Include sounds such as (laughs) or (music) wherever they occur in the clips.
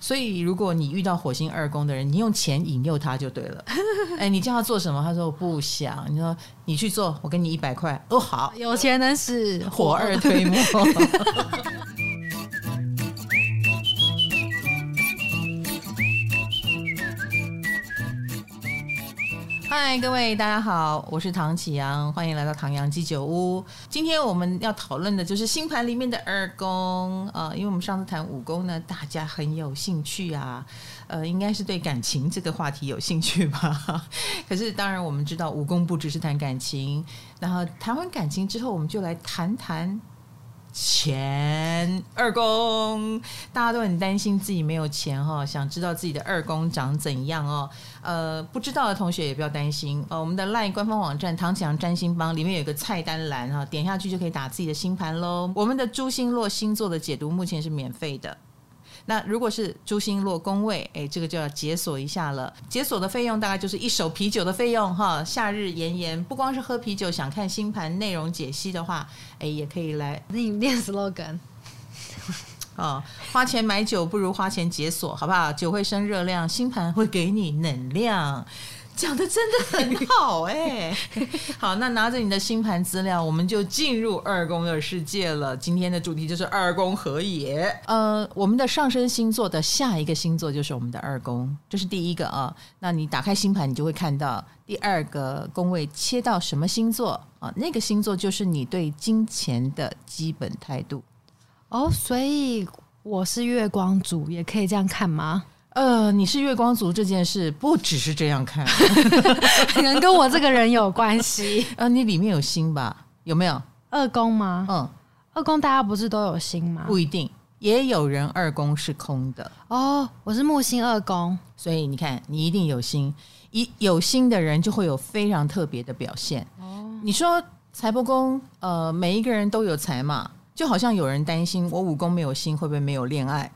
所以如果你遇到火星二宫的人，你用钱引诱他就对了。(laughs) 哎，你叫他做什么？他说我不想。你说你去做，我给你一百块。哦，好，有钱能使火二推磨。(laughs) 嗨，各位大家好，我是唐启阳，欢迎来到唐阳鸡酒屋。今天我们要讨论的就是星盘里面的二宫啊、呃，因为我们上次谈五宫呢，大家很有兴趣啊，呃，应该是对感情这个话题有兴趣吧。(laughs) 可是当然我们知道五宫不只是谈感情，然后谈完感情之后，我们就来谈谈。钱二宫，大家都很担心自己没有钱哈，想知道自己的二宫长怎样哦。呃，不知道的同学也不要担心呃。我们的 LINE 官方网站“唐启阳占星帮”里面有个菜单栏哈，点下去就可以打自己的星盘喽。我们的朱星落星座的解读目前是免费的。那如果是朱星落宫位，哎，这个就要解锁一下了。解锁的费用大概就是一手啤酒的费用哈。夏日炎炎，不光是喝啤酒，想看星盘内容解析的话，哎，也可以来 (laughs) 你念 slogan。哦，花钱买酒不如花钱解锁，好不好？酒会生热量，星盘会给你能量。讲的真的很好哎、(laughs) 好，那拿着你的星盘资料，我们就进入二宫的世界了。今天的主题就是二宫合也。呃，我们的上升星座的下一个星座就是我们的二宫，这是第一个啊。那你打开星盘，你就会看到第二个宫位切到什么星座啊？那个星座就是你对金钱的基本态度。哦，所以我是月光族，也可以这样看吗？呃，你是月光族这件事不只是这样看，(laughs) 可能跟我这个人有关系。呃，你里面有心吧？有没有二宫吗？嗯，二宫大家不是都有心吗？不一定，也有人二宫是空的。哦，我是木星二宫，所以你看，你一定有心。一有心的人就会有非常特别的表现。哦，你说财帛宫，呃，每一个人都有财嘛？就好像有人担心我五宫没有心，会不会没有恋爱？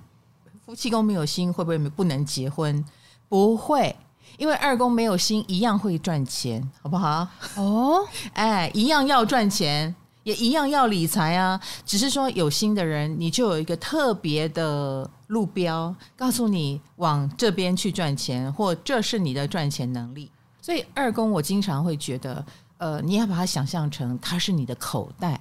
夫妻宫没有星，会不会不能结婚？不会，因为二宫没有心，一样会赚钱，好不好？哦，(laughs) 哎，一样要赚钱，也一样要理财啊。只是说有心的人，你就有一个特别的路标，告诉你往这边去赚钱，或这是你的赚钱能力。所以二宫，我经常会觉得，呃，你要把它想象成它是你的口袋，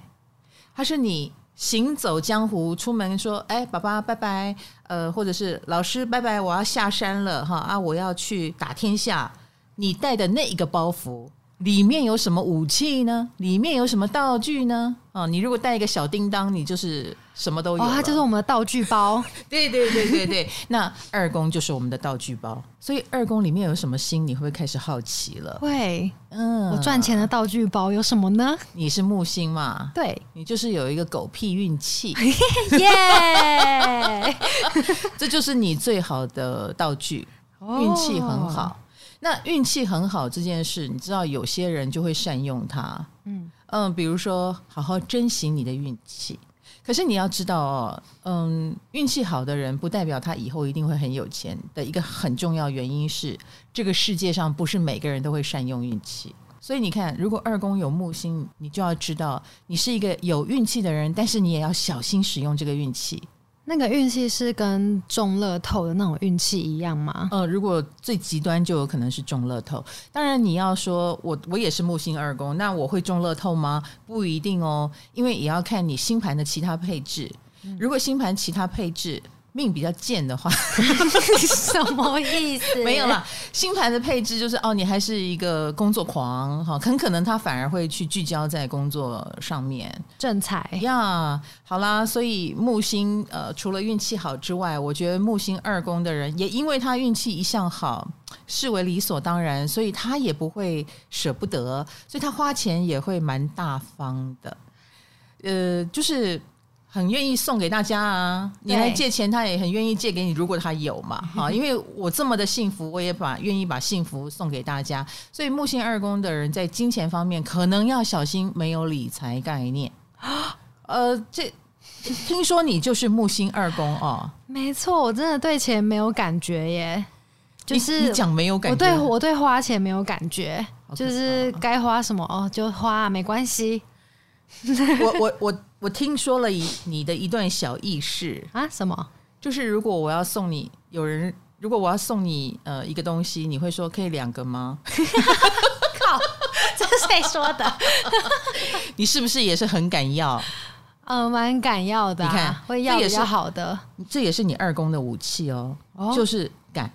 它是你。行走江湖，出门说：“哎，爸爸，拜拜。”呃，或者是老师，拜拜，我要下山了，哈啊，我要去打天下。你带的那一个包袱。里面有什么武器呢？里面有什么道具呢？啊，你如果带一个小叮当，你就是什么都有。哦，它就是我们的道具包。(laughs) 对对对对对，那二宫就是我们的道具包。所以二宫里面有什么星，你会不会开始好奇了？会，嗯，我赚钱的道具包有什么呢？你是木星嘛？对，你就是有一个狗屁运气，(laughs) 耶！(laughs) 这就是你最好的道具，运气很好。那运气很好这件事，你知道有些人就会善用它，嗯嗯，比如说好好珍惜你的运气。可是你要知道哦，嗯，运气好的人不代表他以后一定会很有钱的一个很重要原因是，这个世界上不是每个人都会善用运气。所以你看，如果二宫有木星，你就要知道你是一个有运气的人，但是你也要小心使用这个运气。那个运气是跟中乐透的那种运气一样吗？呃，如果最极端就有可能是中乐透。当然，你要说我我也是木星二宫，那我会中乐透吗？不一定哦，因为也要看你星盘的其他配置。如果星盘其他配置，命比较贱的话，(laughs) 什么意思？没有啦，星盘的配置就是哦，你还是一个工作狂哈，很可能他反而会去聚焦在工作上面，正财呀。好啦，所以木星呃，除了运气好之外，我觉得木星二宫的人也因为他运气一向好，视为理所当然，所以他也不会舍不得，所以他花钱也会蛮大方的，呃，就是。很愿意送给大家啊！你来借钱，他也很愿意借给你。如果他有嘛，(laughs) 哈，因为我这么的幸福，我也把愿意把幸福送给大家。所以木星二宫的人在金钱方面可能要小心，没有理财概念啊。(gasps) 呃，这听说你就是木星二宫哦？没错，我真的对钱没有感觉耶。就是你讲没有感觉，我对我对花钱没有感觉，就是该花什么哦就花，没关系。(laughs) 我我我我听说了一你的一段小轶事啊？什么？(laughs) 就是如果我要送你，有人如果我要送你呃一个东西，你会说可以两个吗？(laughs) 靠，这是谁说的？你是不是也是很敢要？嗯，蛮敢要的、啊。你看，会要也是好的，这也是你二宫的武器哦，哦就是敢。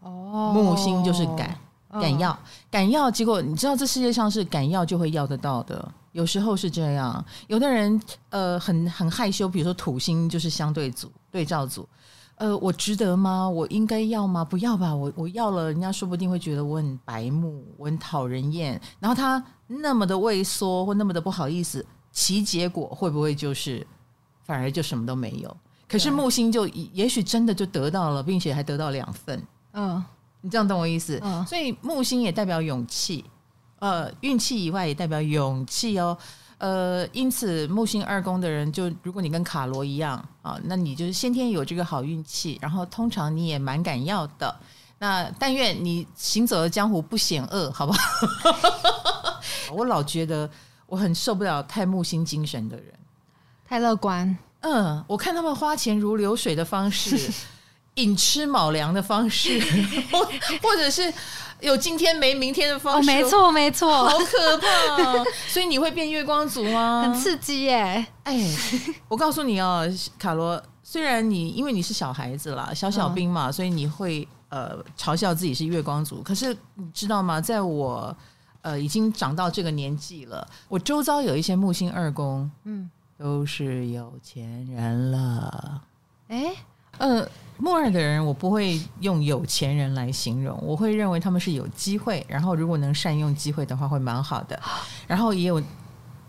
哦，木星就是敢，敢要，敢要。结果你知道，这世界上是敢要就会要得到的。有时候是这样，有的人呃很很害羞，比如说土星就是相对组对照组。呃，我值得吗？我应该要吗？不要吧，我我要了，人家说不定会觉得我很白目，我很讨人厌。然后他那么的畏缩或那么的不好意思。其结果会不会就是反而就什么都没有？可是木星就也许真的就得到了，并且还得到两份。嗯，你这样懂我意思？嗯，所以木星也代表勇气，呃，运气以外也代表勇气哦。呃，因此木星二宫的人，就如果你跟卡罗一样啊，那你就是先天有这个好运气，然后通常你也蛮敢要的。那但愿你行走的江湖不险恶，好不好？(laughs) 我老觉得。我很受不了太木星精神的人，太乐观。嗯，我看他们花钱如流水的方式，(laughs) 寅吃卯粮的方式，或或者是有今天没明天的方式。哦，没错没错，好可怕哦！所以你会变月光族吗？很刺激耶！哎，我告诉你哦，卡罗，虽然你因为你是小孩子啦，小小兵嘛，嗯、所以你会呃嘲笑自己是月光族。可是你知道吗？在我呃，已经长到这个年纪了。我周遭有一些木星二宫，嗯，都是有钱人了。哎，呃，木二的人，我不会用有钱人来形容，我会认为他们是有机会，然后如果能善用机会的话，会蛮好的。然后也有。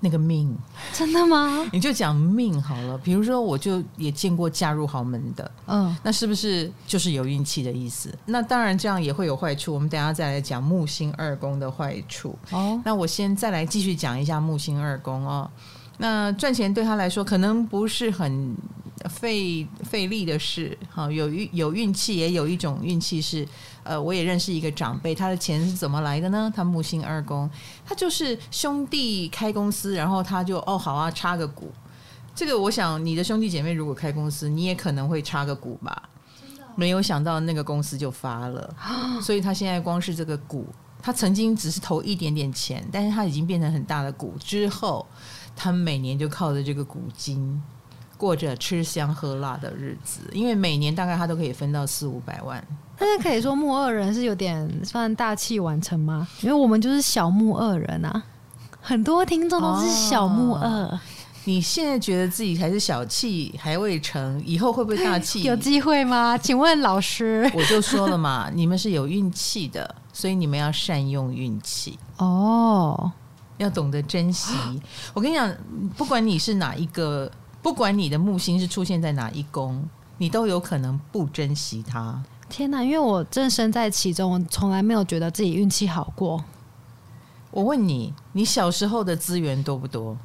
那个命，(laughs) 真的吗？你就讲命好了。比如说，我就也见过嫁入豪门的，嗯，那是不是就是有运气的意思？那当然，这样也会有坏处。我们等下再来讲木星二宫的坏处。哦，那我先再来继续讲一下木星二宫哦。那赚钱对他来说可能不是很费费力的事，好，有运有运气，也有一种运气是。呃，我也认识一个长辈，他的钱是怎么来的呢？他木星二宫，他就是兄弟开公司，然后他就哦好啊，插个股。这个我想你的兄弟姐妹如果开公司，你也可能会插个股吧？没有想到那个公司就发了，(gasps) 所以他现在光是这个股，他曾经只是投一点点钱，但是他已经变成很大的股之后，他们每年就靠着这个古金过着吃香喝辣的日子，因为每年大概他都可以分到四五百万。但是可以说木二人是有点算大器晚成吗？因为我们就是小木二人啊，很多听众都是小木二。哦，你现在觉得自己还是小气还未成，以后会不会大气？(laughs) 有机会吗？请问老师，我就说了嘛，你们是有运气的，所以你们要善用运气哦，要懂得珍惜。我跟你讲，不管你是哪一个，不管你的木星是出现在哪一宫，你都有可能不珍惜它。天哪！因为我正身在其中，我从来没有觉得自己运气好过。我问你，你小时候的资源多不多？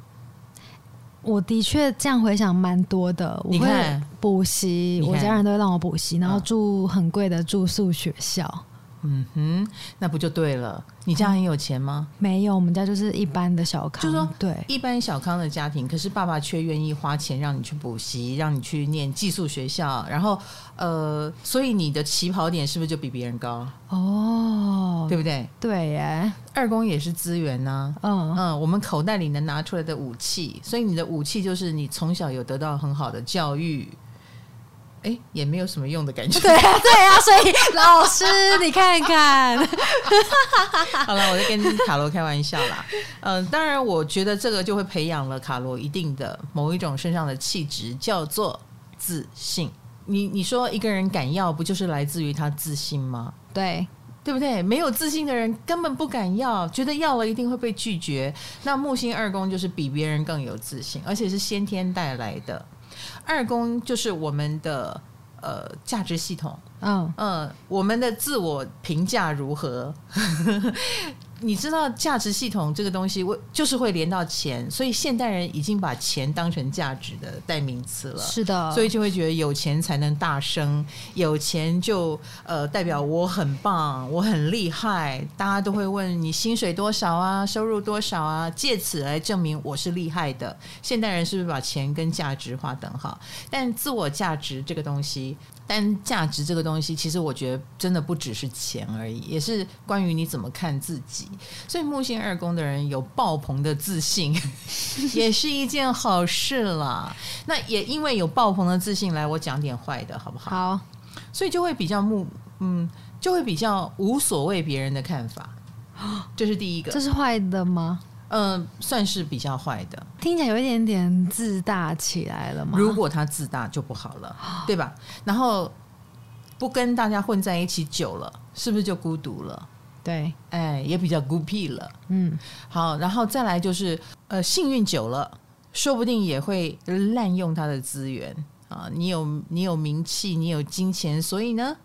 我的确这样回想，蛮多的。你看，补习，我家人都会让我补习，然后住很贵的住宿学校。嗯哼，那不就对了？你家很有钱吗？嗯，没有，我们家就是一般的小康。就说，对，一般小康的家庭，可是爸爸却愿意花钱让你去补习，让你去念寄宿学校，然后呃，所以你的起跑点是不是就比别人高？哦，对不对？对耶，二宫也是资源呐，啊。嗯嗯，我们口袋里能拿出来的武器，所以你的武器就是你从小有得到很好的教育。哎，也没有什么用的感觉。对啊，对啊，所以老师，你看看。(laughs) 好了，我在跟卡罗开玩笑啦。嗯、呃，当然，我觉得这个就会培养了卡罗一定的某一种身上的气质，叫做自信。你你说一个人敢要，不就是来自于他自信吗？对，对不对？没有自信的人根本不敢要，觉得要了一定会被拒绝。那木星二宫就是比别人更有自信，而且是先天带来的。二宫就是我们的呃价值系统，嗯嗯，我们的自我评价如何？你知道价值系统这个东西，我就是会连到钱，所以现代人已经把钱当成价值的代名词了。是的，所以就会觉得有钱才能大声，有钱就呃代表我很棒，我很厉害。大家都会问你薪水多少啊，收入多少啊，借此来证明我是厉害的。现代人是不是把钱跟价值划等号？但自我价值这个东西。但价值这个东西，其实我觉得真的不只是钱而已，也是关于你怎么看自己。所以木星二宫的人有爆棚的自信，(laughs) 也是一件好事啦。那也因为有爆棚的自信，来我讲点坏的好不好？好，所以就会比较木，嗯，就会比较无所谓别人的看法。(gasps) 这是第一个，这是坏的吗？嗯、呃，算是比较坏的，听起来有一点点自大起来了嘛。如果他自大就不好了，(gasps) 对吧？然后不跟大家混在一起久了，是不是就孤独了？对，哎，也比较孤僻了。嗯，好，然后再来就是，呃，幸运久了，说不定也会滥用他的资源啊。你有你有名气，你有金钱，所以呢，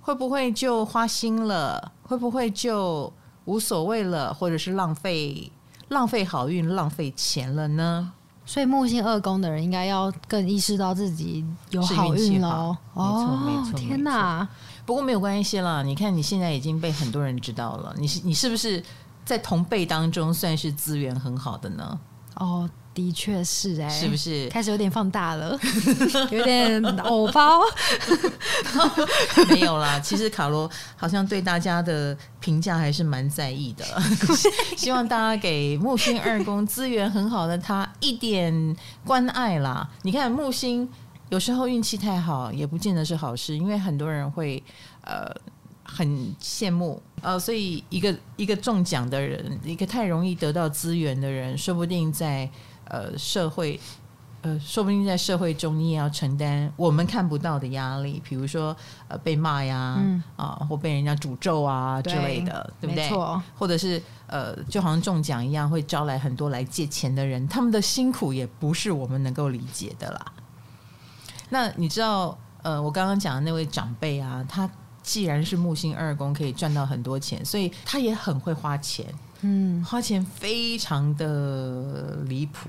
会不会就花心了？会不会就无所谓了？或者是浪费？浪费好运，浪费钱了呢。所以木星二宫的人应该要更意识到自己有好运喽。没错，没错。天哪！不过没有关系啦。你看你现在已经被很多人知道了。你是你是不是在同辈当中算是资源很好的呢？哦。的确是哎、欸，是不是开始有点放大了，(laughs) 有点偶包？(laughs) 没有啦，其实卡罗好像对大家的评价还是蛮在意的，(laughs) 希望大家给木星二宫资源很好的他一点关爱啦。你看木星有时候运气太好，也不见得是好事，因为很多人会呃很羡慕呃，所以一个一个中奖的人，一个太容易得到资源的人，说不定在。呃，社会，呃，说不定在社会中你也要承担我们看不到的压力，比如说呃被骂呀，嗯、啊，或被人家诅咒啊之类的，对，对不对？或者是呃，就好像中奖一样，会招来很多来借钱的人，他们的辛苦也不是我们能够理解的啦。那你知道，呃，我刚刚讲的那位长辈啊，他既然是木星二宫，可以赚到很多钱，所以他也很会花钱。嗯，花钱非常的离谱，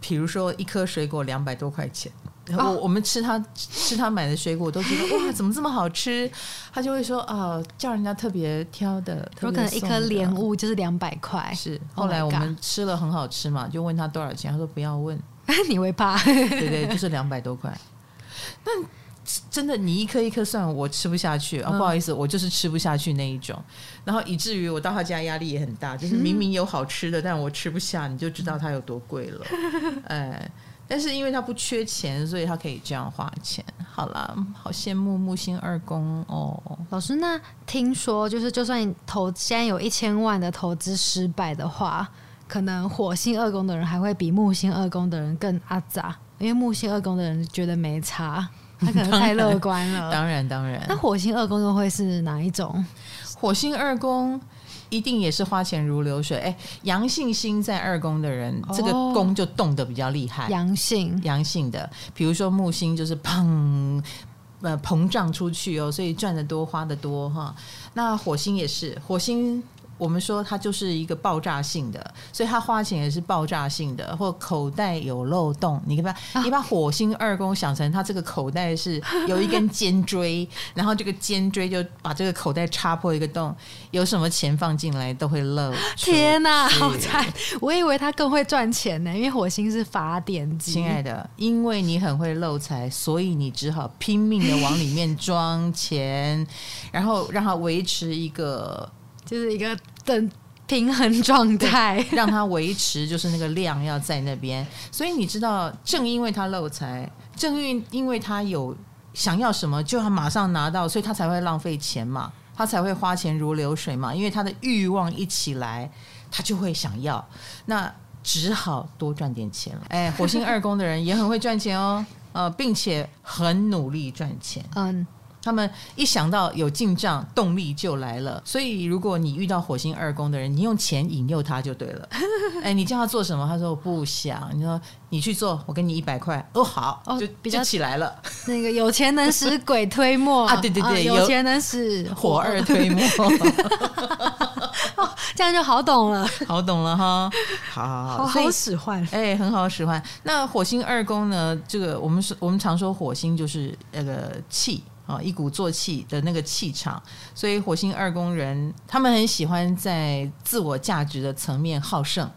比如说一颗水果两百多块钱，然后我们吃他吃他买的水果都觉得 (laughs) 哇，怎么这么好吃？他就会说啊，叫人家特别挑的，有可能一颗莲雾就是两百块。是，后来我们吃了很好吃嘛，就问他多少钱，他说不要问，(laughs) 你会怕？对对，就是两百多块。那。真的，你一颗一颗算，我吃不下去啊！不好意思，我就是吃不下去那一种。然后以至于我到他家压力也很大，就是明明有好吃的，但我吃不下，你就知道它有多贵了。(laughs) 哎，但是因为他不缺钱，所以他可以这样花钱。好啦，好羡慕木星二宫哦。老师，那听说就是，就算你投现在有一千万的投资失败的话，可能火星二宫的人还会比木星二宫的人更阿杂，因为木星二宫的人觉得没差。(laughs) 他可能太乐观了。当然，当然。那火星二宫又会是哪一种？火星二宫一定也是花钱如流水。哎，阳性星在二宫的人，这个宫就动得比较厉害。阳性，阳性的，比如说木星就是砰，呃，膨胀出去哦，所以赚得多，花得多哈。那火星也是，火星。我们说它就是一个爆炸性的，所以他花钱也是爆炸性的，或口袋有漏洞。你把你把火星二宫想成他这个口袋是有一根尖锥，然后这个尖锥就把这个口袋插破一个洞，有什么钱放进来都会漏。天哪，好惨！我以为他更会赚钱呢，因为火星是发电机。亲爱的，因为你很会漏财，所以你只好拼命的往里面装钱，然后让它维持一个。就是一个等平衡状态，让它维持，就是那个量要在那边。所以你知道，正因为他漏财，正因因为他有想要什么就要马上拿到，所以他才会浪费钱嘛，他才会花钱如流水嘛。因为他的欲望一起来，他就会想要，那只好多赚点钱了。哎，火星二宫的人也很会赚钱哦，呃，并且很努力赚钱。嗯。他们一想到有进账，动力就来了。所以，如果你遇到火星二宫的人，你用钱引诱他就对了。(laughs) 哎，你叫他做什么？他说我不想。你说你去做，我给你一百块。哦，好，就比较起来了。那个有钱能使鬼推磨 (laughs) 啊！对对对，有钱能使火二推磨。这样就好懂了，好懂了哈。好好好，好好使唤，哎，很好使唤。那火星二宫呢？这个我们说，我们常说火星就是那个气啊，一鼓作气的那个气场。所以火星二宫人，他们很喜欢在自我价值的层面好胜，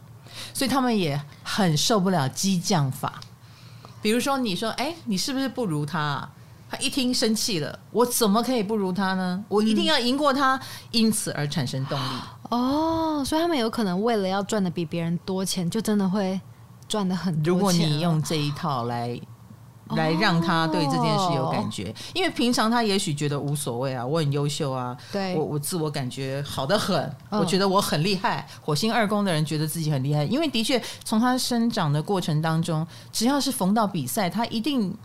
所以他们也很受不了激将法。比如说，你说，哎，你是不是不如他啊？他一听生气了，我怎么可以不如他呢？我一定要赢过他，嗯、因此而产生动力。哦，所以他们有可能为了要赚的比别人多钱，就真的会赚的很多钱。如果你用这一套来来让他对这件事有感觉，哦、因为平常他也许觉得无所谓啊，我很优秀啊，对我我自我感觉好的很，哦、我觉得我很厉害。火星二宫的人觉得自己很厉害，因为的确从他生长的过程当中，只要是逢到比赛，他一定。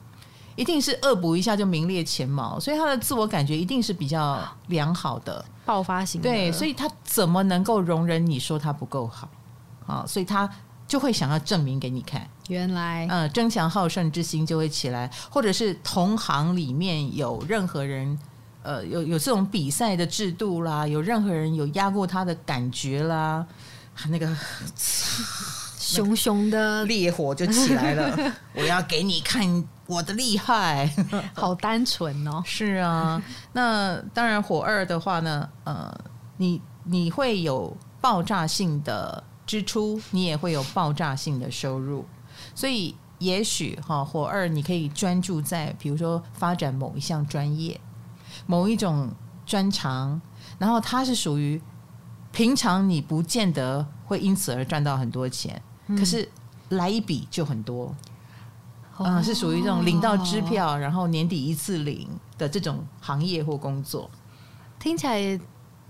一定是恶补一下就名列前茅，所以他的自我感觉一定是比较良好的，爆发型的。对，所以他怎么能够容忍你说他不够好啊？所以他就会想要证明给你看。原来，嗯，争强好胜之心就会起来，或者是同行里面有任何人，呃，有有这种比赛的制度啦，有任何人有压过他的感觉啦，那个。熊熊的烈火就起来了，(laughs) 我要给你看我的厉害，(laughs) 好单纯哦。是啊，那当然火二的话呢，呃，你你会有爆炸性的支出，你也会有爆炸性的收入，所以也许哈火二你可以专注在比如说发展某一项专业，某一种专长，然后它是属于平常你不见得会因此而赚到很多钱。可是来一笔就很多，嗯，嗯，是属于这种领到支票，然后年底一次领的这种行业或工作，听起来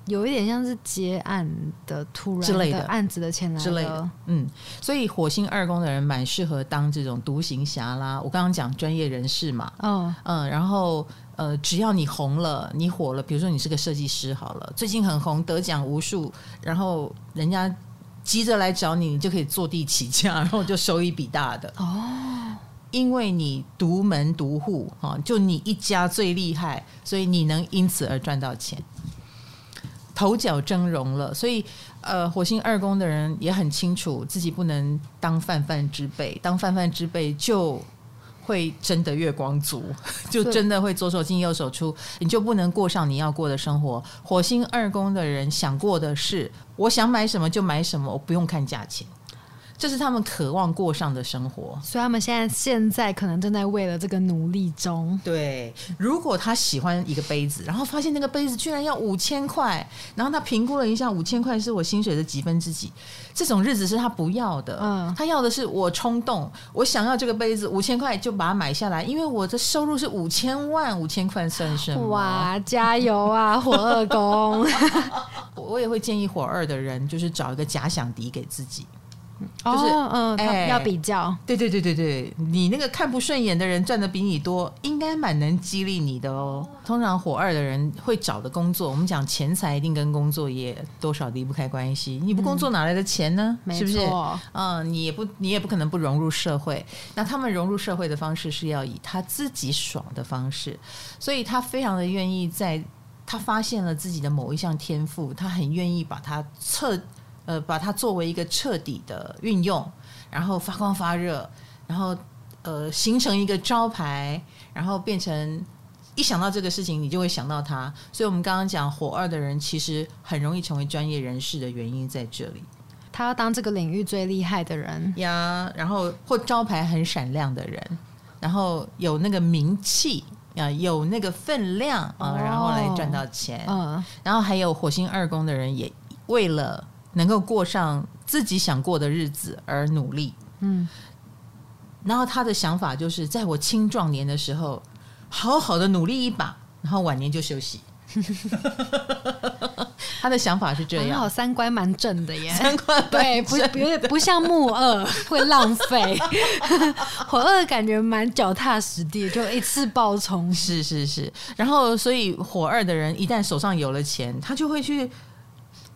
有一点像是接案的突然的案子的钱来之类的，嗯，所以火星二宫的人蛮适合当这种独行侠啦。我刚刚讲专业人士嘛，嗯嗯，然后呃，只要你红了，你火了，比如说你是个设计师好了，最近很红，得奖无数，然后人家。急着来找你，你就可以坐地起价，然后就收一笔大的哦。因为你独门独户哈，就你一家最厉害，所以你能因此而赚到钱，头角峥嵘了。所以呃，火星二宫的人也很清楚自己不能当泛泛之辈，当泛泛之辈就。会真的月光族，(laughs) 就真的会左手进右手出，你就不能过上你要过的生活。火星二宫的人想过的是，我想买什么就买什么，我不用看价钱。这是他们渴望过上的生活，所以他们现在现在可能正在为了这个努力中。对，如果他喜欢一个杯子，然后发现那个杯子居然要五千块，然后他评估了一下，五千块是我薪水的几分之几，这种日子是他不要的。嗯，他要的是我冲动，我想要这个杯子，五千块就把它买下来，因为我的收入是五千万，五千块算什么？哇，加油啊，火二宫！(laughs) 我也会建议火二的人，就是找一个假想敌给自己。就是嗯，哎，要比较，对对对对对，你那个看不顺眼的人赚的比你多，应该蛮能激励你的哦。通常火二的人会找的工作，我们讲钱财一定跟工作也多少离不开关系。你不工作哪来的钱呢？嗯、是不是？没错。嗯，你也不你也不可能不融入社会。那他们融入社会的方式是要以他自己爽的方式，所以他非常的愿意在他发现了自己的某一项天赋，他很愿意把它测。呃，把它作为一个彻底的运用，然后发光发热，然后呃形成一个招牌，然后变成一想到这个事情，你就会想到他。所以我们刚刚讲火二的人，其实很容易成为专业人士的原因在这里。他要当这个领域最厉害的人呀，然后或招牌很闪亮的人，然后有那个名气啊，有那个分量啊，然后来赚到钱。嗯，然后还有火星二宫的人，也为了。能够过上自己想过的日子而努力，嗯，然后他的想法就是在我青壮年的时候，好好的努力一把，然后晚年就休息。(laughs) 他的想法是这样，好三观蛮正的耶，三观对，不不不像木二会浪费，(laughs) 火二感觉蛮脚踏实地，就一次爆冲，是是是。然后，所以火二的人一旦手上有了钱，他就会去。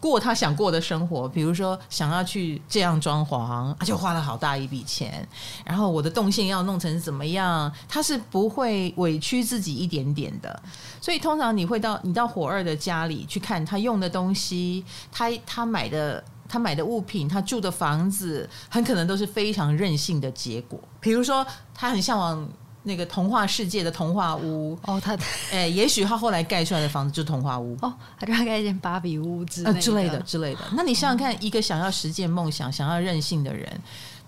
过他想过的生活，比如说想要去这样装潢，他就花了好大一笔钱。然后我的动线要弄成怎么样，他是不会委屈自己一点点的。所以通常你会到你到火二的家里去看他用的东西，他他买的他买的物品，他住的房子，很可能都是非常任性的结果。比如说他很向往。那个童话世界的童话屋哦，他哎、欸，也许他后来盖出来的房子就是童话屋哦，他就要盖一间芭比屋之类之类的之类的。那你想想看，一个想要实现梦想、想要任性的人。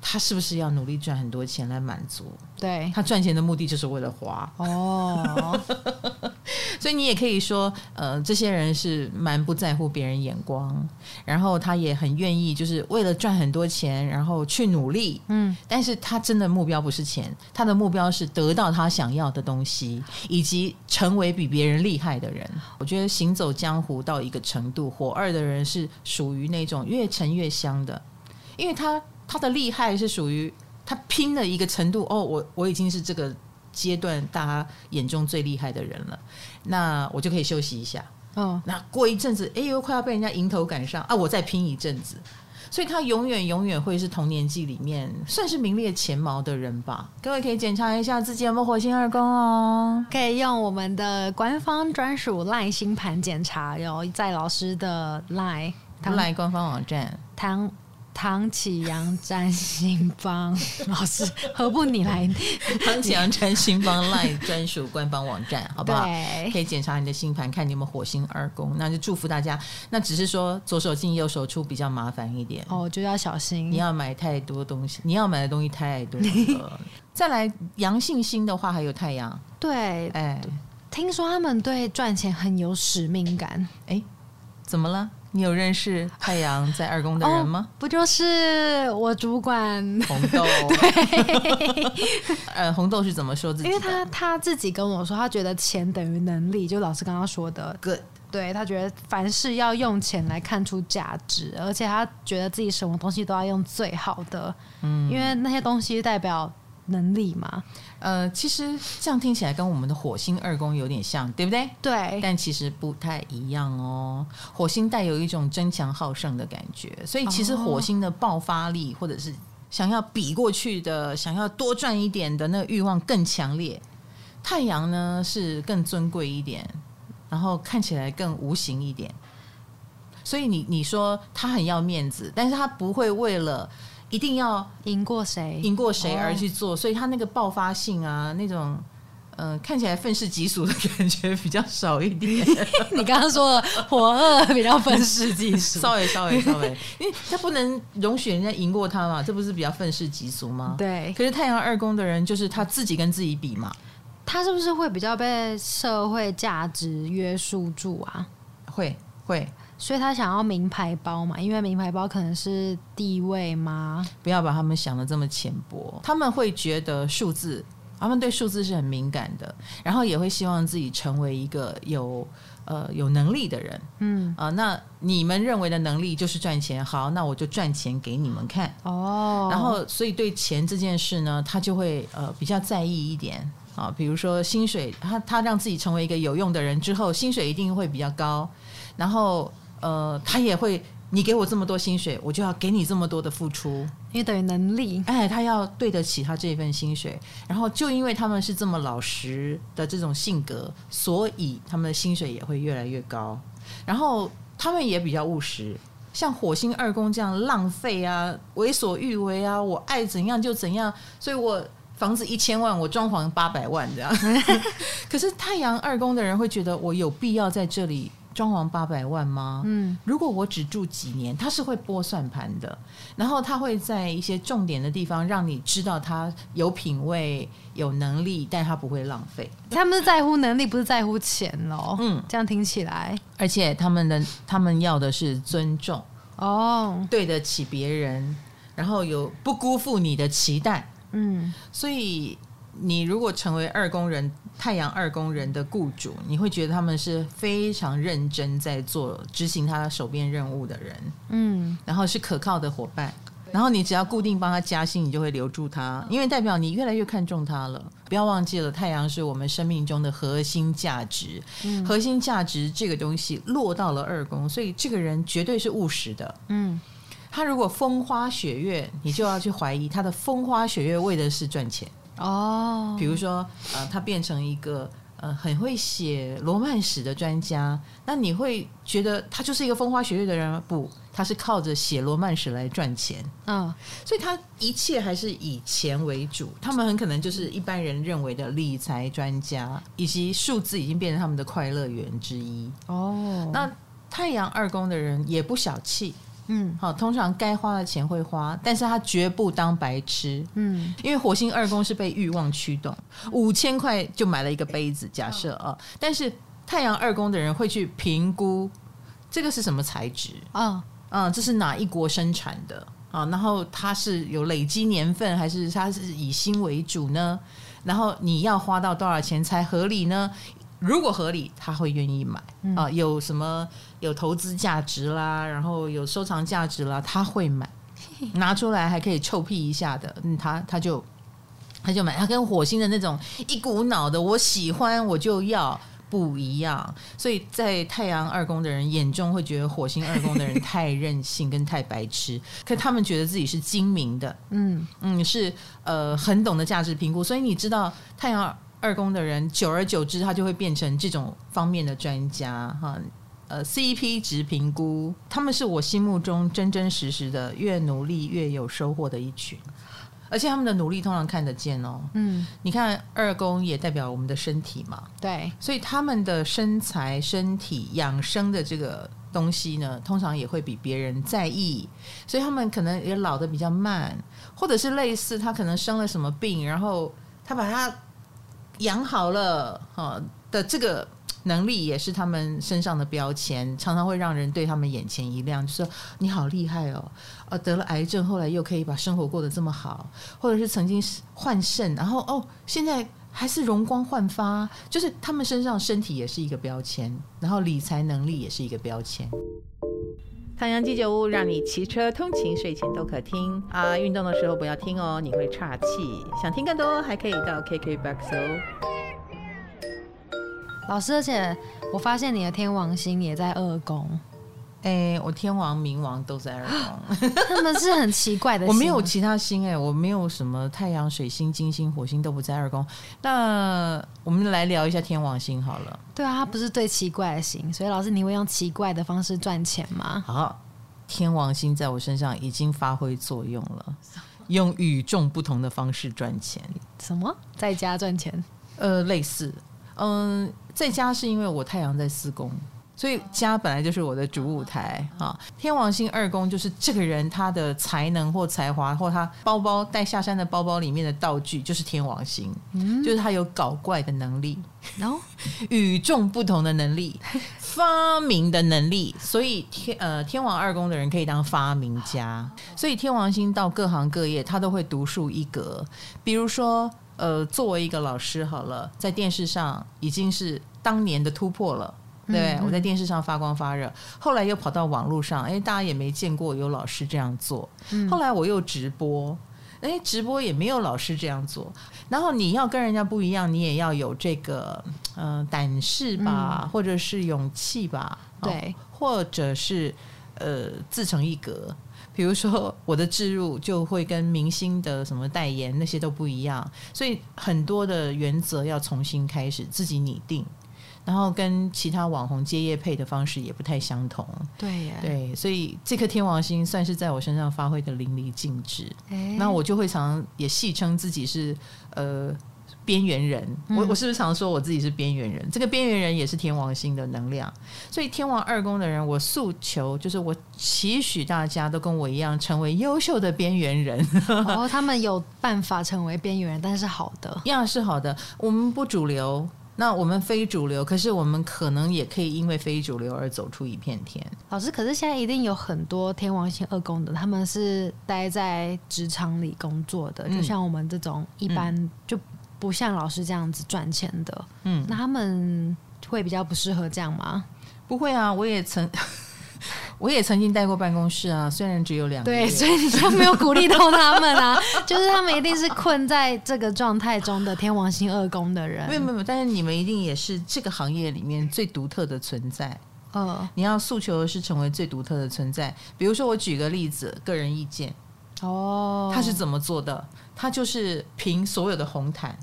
他是不是要努力赚很多钱来满足？对，他赚钱的目的就是为了花哦，(laughs) (laughs) 所以你也可以说，呃，这些人是蛮不在乎别人眼光，然后他也很愿意，就是为了赚很多钱，然后去努力。嗯，但是他真的目标不是钱，他的目标是得到他想要的东西，以及成为比别人厉害的人。我觉得行走江湖到一个程度，火二的人是属于那种越沉越香的，因为他。他的厉害是属于他拼了一个程度哦，我我已经是这个阶段大家眼中最厉害的人了，那我就可以休息一下。哦，那过一阵子，哎呦，快要被人家迎头赶上啊，我再拼一阵子。所以他永远永远会是同年纪里面算是名列前茅的人吧。各位可以检查一下自己有没有火星二宫哦，可以用我们的官方专属 LINE 星盘检查，有在老师的 LINE LINE 官方网站唐。唐启阳占星帮老师，何不你来？唐启阳占星帮 LINE 专属官方网站，好不好？可以检查你的星盘，看你有没有火星二宫。那就祝福大家。那只是说左手进右手出比较麻烦一点哦，就要小心。你要买太多东西，你要买的东西太多了。再来阳性星的话，还有太阳。对，哎，听说他们对赚钱很有使命感。哎，怎么了？你有认识太阳在二宫的人吗？哦，不就是我主管红豆？(laughs) 对，(laughs) 呃，红豆是怎么说自己？因为他他自己跟我说，他觉得钱等于能力，就老师刚刚说的。Good，对，他觉得凡事要用钱来看出价值，而且他觉得自己什么东西都要用最好的，嗯，因为那些东西代表能力嘛。呃，其实这样听起来跟我们的火星二宫有点像，对不对？对，但其实不太一样哦。火星带有一种争强好胜的感觉，所以其实火星的爆发力，或者是想要比过去的、想要多赚一点的那个欲望更强烈。太阳呢是更尊贵一点，然后看起来更无形一点。所以你你说他很要面子，但是他不会为了。一定要赢过谁？赢过谁而去做，所以他那个爆发性啊，那种呃看起来愤世嫉俗的感觉比较少一点。(laughs) 你刚刚说的火二比较愤世嫉俗，稍微稍微稍微，因为他不能容许人家赢过他嘛，这不是比较愤世嫉俗吗？对。可是太阳二宫的人就是他自己跟自己比嘛，他是不是会比较被社会价值约束住啊？会会。所以他想要名牌包嘛，因为名牌包可能是地位吗？不要把他们想的这么浅薄，他们会觉得数字，他们对数字是很敏感的，然后也会希望自己成为一个有呃有能力的人。嗯啊、呃，那你们认为的能力就是赚钱，好，那我就赚钱给你们看。哦，然后所以对钱这件事呢，他就会呃比较在意一点啊，比如说薪水，他他让自己成为一个有用的人之后，薪水一定会比较高，然后。呃，他也会，你给我这么多薪水，我就要给你这么多的付出，因为等于能力。哎，他要对得起他这份薪水，然后就因为他们是这么老实的这种性格，所以他们的薪水也会越来越高。然后他们也比较务实，像火星二宫这样浪费啊、为所欲为啊，我爱怎样就怎样，所以我房子一千万，我装潢八百万这样。(laughs) 可是太阳二宫的人会觉得，我有必要在这里。装潢八百万吗？嗯，如果我只住几年，他是会拨算盘的，然后他会在一些重点的地方让你知道他有品味、有能力，但他不会浪费。他们是在乎能力，不是在乎钱哦。嗯，这样听起来，而且他们的他们要的是尊重哦，对得起别人，然后有不辜负你的期待。嗯，所以。你如果成为二工人，太阳二宫人的雇主，你会觉得他们是非常认真在做执行他手边任务的人，嗯，然后是可靠的伙伴，然后你只要固定帮他加薪，你就会留住他，因为代表你越来越看重他了。不要忘记了，太阳是我们生命中的核心价值，嗯、核心价值这个东西落到了二宫，所以这个人绝对是务实的。嗯，他如果风花雪月，你就要去怀疑他的风花雪月为的是赚钱哦。比如说，呃，他变成一个。呃，很会写罗曼史的专家，那你会觉得他就是一个风花雪月的人吗？不，他是靠着写罗曼史来赚钱。嗯，所以他一切还是以钱为主。他们很可能就是一般人认为的理财专家，以及数字已经变成他们的快乐源之一。哦，那太阳二宫的人也不小气。嗯，好，通常该花的钱会花，但是他绝不当白痴。嗯，因为火星二宫是被欲望驱动，五千块就买了一个杯子，假设啊，但是太阳二宫的人会去评估这个是什么材质啊，嗯，这是哪一国生产的啊？然后它是有累积年份，还是它是以新为主呢？然后你要花到多少钱才合理呢？如果合理，他会愿意买。啊。有什么有投资价值啦，然后有收藏价值啦，他会买，拿出来还可以臭屁一下的，嗯，他他就他就买。他跟火星的那种一股脑的我喜欢我就要不一样，所以在太阳二宫的人眼中会觉得火星二宫的人太任性跟太白痴，(laughs) 可他们觉得自己是精明的，嗯。嗯，是呃很懂得价值评估，所以你知道太阳。二宫的人，久而久之，他就会变成这种方面的专家哈。呃，CP 值评估，他们是我心目中真真实实的，越努力越有收获的一群。而且他们的努力通常看得见哦。嗯，你看二宫也代表我们的身体嘛，对，所以他们的身材、身体养生的这个东西呢，通常也会比别人在意。所以他们可能也老得比较慢，或者是类似他可能生了什么病，然后他把他。养好了哈的这个能力也是他们身上的标签，常常会让人对他们眼前一亮，就说你好厉害哦，呃得了癌症后来又可以把生活过得这么好，或者是曾经换肾，然后哦现在还是容光焕发，就是他们身上身体也是一个标签，然后理财能力也是一个标签。太阳鸡酒屋让你骑车通勤、睡前都可听啊！运动的时候不要听哦，你会岔气。想听更多，还可以到 KKBOX 哦。老师，而且我发现你的天王星也在二宫。哎，我天王、冥王都在二宫，(laughs) 他们是很奇怪的星。我没有其他星哎，我没有什么太阳、水星、金星、火星都不在二宫。那我们来聊一下天王星好了。对啊，它不是最奇怪的星，所以老师你会用奇怪的方式赚钱吗？好，天王星在我身上已经发挥作用了，用与众不同的方式赚钱。什么？在家赚钱？呃，类似。嗯，在家是因为我太阳在四宫。所以家本来就是我的主舞台啊！天王星二宫就是这个人他的才能或才华，或他包包带下山的包包里面的道具就是天王星，嗯，就是他有搞怪的能力，然后 (laughs) 与众不同的能力，发明的能力。所以天呃天王二宫的人可以当发明家。所以天王星到各行各业他都会独树一格。比如说呃作为一个老师好了，在电视上已经是当年的突破了。对，我在电视上发光发热，后来又跑到网络上，哎，大家也没见过有老师这样做。后来我又直播，哎，直播也没有老师这样做。然后你要跟人家不一样，你也要有这个嗯、呃、胆识吧，或者是勇气吧，对，或者是呃自成一格。比如说我的置入就会跟明星的什么代言那些都不一样，所以很多的原则要重新开始自己拟定。然后跟其他网红接业配的方式也不太相同，对呀，对，所以这颗天王星算是在我身上发挥的淋漓尽致。那我就会常常也戏称自己是呃边缘人，嗯、我我是不是常说我自己是边缘人？这个边缘人也是天王星的能量，所以天王二宫的人，我诉求就是我期许大家都跟我一样成为优秀的边缘人。(laughs) 哦，他们有办法成为边缘人，但是好的，(laughs) 一样是好的，我们不主流。那我们非主流，可是我们可能也可以因为非主流而走出一片天。老师，可是现在一定有很多天王星二宫的，他们是待在职场里工作的，嗯、就像我们这种一般就不像老师这样子赚钱的。嗯，那他们会比较不适合这样吗？不会啊，我也曾。我也曾经带过办公室啊，虽然只有两个月。对，所以你就没有鼓励到他们啊，(laughs) 就是他们一定是困在这个状态中的天王星二宫的人。没有没有，但是你们一定也是这个行业里面最独特的存在。嗯，你要诉求的是成为最独特的存在。比如说，我举个例子，个人意见。哦，他是怎么做的？他就是凭所有的红毯。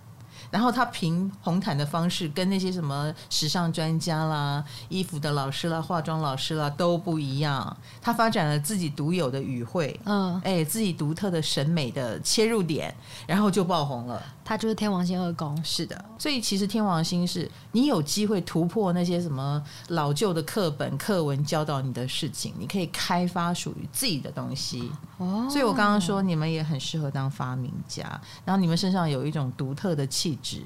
然后他凭红毯的方式，跟那些什么时尚专家啦、衣服的老师啦、化妆老师啦都不一样。他发展了自己独有的语汇，嗯，哎，自己独特的审美的切入点，然后就爆红了。他就是天王星二宫，是的。所以其实天王星是你有机会突破那些什么老旧的课本课文教导你的事情，你可以开发属于自己的东西。哦，所以我刚刚说你们也很适合当发明家，然后你们身上有一种独特的气质，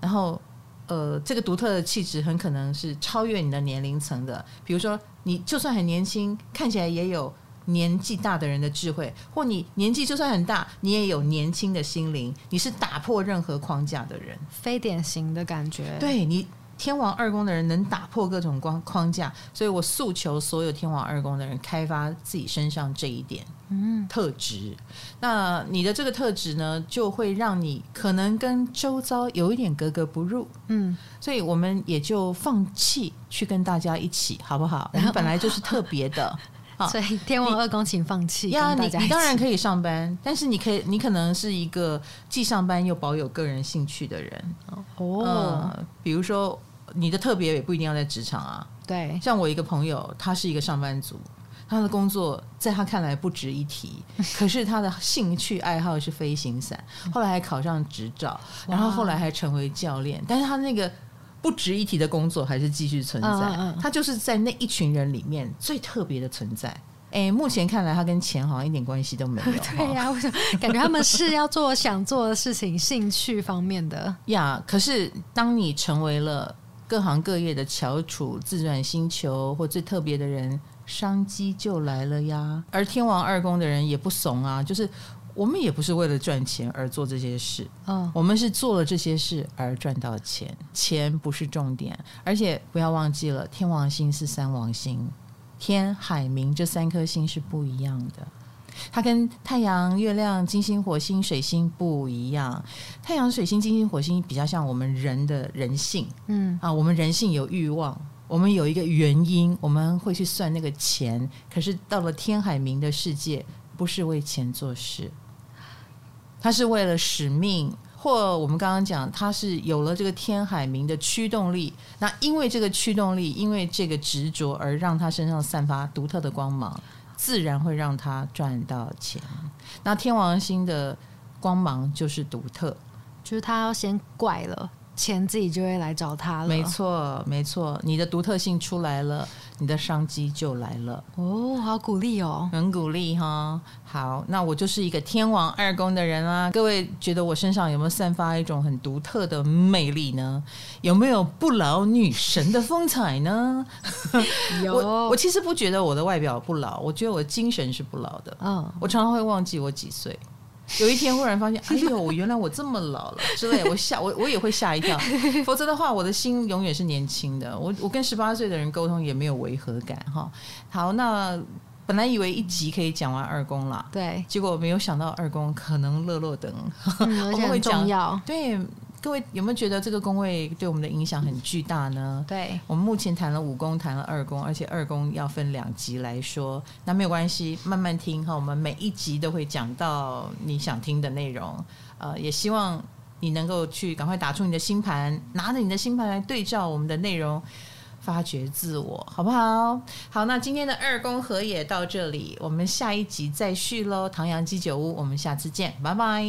然后呃，这个独特的气质很可能是超越你的年龄层的。比如说，你就算很年轻，看起来也有。年纪大的人的智慧，或你年纪就算很大，你也有年轻的心灵。你是打破任何框架的人，非典型的感觉。对你，天王二宫的人能打破各种框框架，所以我诉求所有天王二宫的人开发自己身上这一点嗯特质。那你的这个特质呢，就会让你可能跟周遭有一点格格不入。嗯，所以我们也就放弃去跟大家一起，好不好？我们本来就是特别的。(laughs) 所以天王二宫，请放弃。呀，你你当然可以上班，但是你可以，你可能是一个既上班又保有个人兴趣的人。哦、呃，比如说你的特别也不一定要在职场啊。对，像我一个朋友，他是一个上班族，他的工作在他看来不值一提，(laughs) 可是他的兴趣爱好是飞行伞，后来还考上执照，然后后来还成为教练，但是他那个。不值一提的工作还是继续存在，嗯嗯、他就是在那一群人里面最特别的存在。哎，目前看来他跟钱好像一点关系都没有。(laughs) 对呀、啊，我想感觉他们是要做想做的事情，兴趣方面的呀。可是当你成为了各行各业的翘楚、自转星球或最特别的人，商机就来了呀。而天王二宫的人也不怂啊，就是。我们也不是为了赚钱而做这些事，嗯，我们是做了这些事而赚到钱，钱不是重点，而且不要忘记了，天王星是三王星，天海冥这三颗星是不一样的，它跟太阳、月亮、金星、火星、水星不一样。太阳、水星、金星、火星比较像我们人的人性，嗯。啊，我们人性有欲望，我们有一个原因，我们会去算那个钱，可是到了天海明的世界，不是为钱做事。他是为了使命，或我们刚刚讲，他是有了这个天海明的驱动力。那因为这个驱动力，因为这个执着，而让他身上散发独特的光芒，自然会让他赚到钱。那天王星的光芒就是独特，就是他要先怪了。钱自己就会来找他了。没错，没错，你的独特性出来了，你的商机就来了。哦，好鼓励哦，很鼓励哈。好，那我就是一个天王二宫的人啦。各位觉得我身上有没有散发一种很独特的魅力呢？有没有不老女神的风采呢？(laughs) 有。我我其实不觉得我的外表不老，我觉得我的精神是不老的。嗯，我常常会忘记我几岁。有一天忽然发现，(laughs) 哎呦，原来我这么老了之类，我吓我我也会吓一跳。否则的话，我的心永远是年轻的。我我跟十八岁的人沟通也没有违和感哈。好，那本来以为一集可以讲完二宫了，对，结果没有想到二宫可能乐乐等，嗯、(laughs) 我们会讲对。各位有没有觉得这个宫位对我们的影响很巨大呢？对，我们目前谈了五宫，谈了二宫，而且二宫要分两集来说，那没有关系，慢慢听哈。我们每一集都会讲到你想听的内容，呃，也希望你能够去赶快打出你的星盘，拿着你的星盘来对照我们的内容，发掘自我，好不好？好，那今天的二宫和也到这里，我们下一集再续喽。唐阳鸡酒屋，我们下次见，拜拜。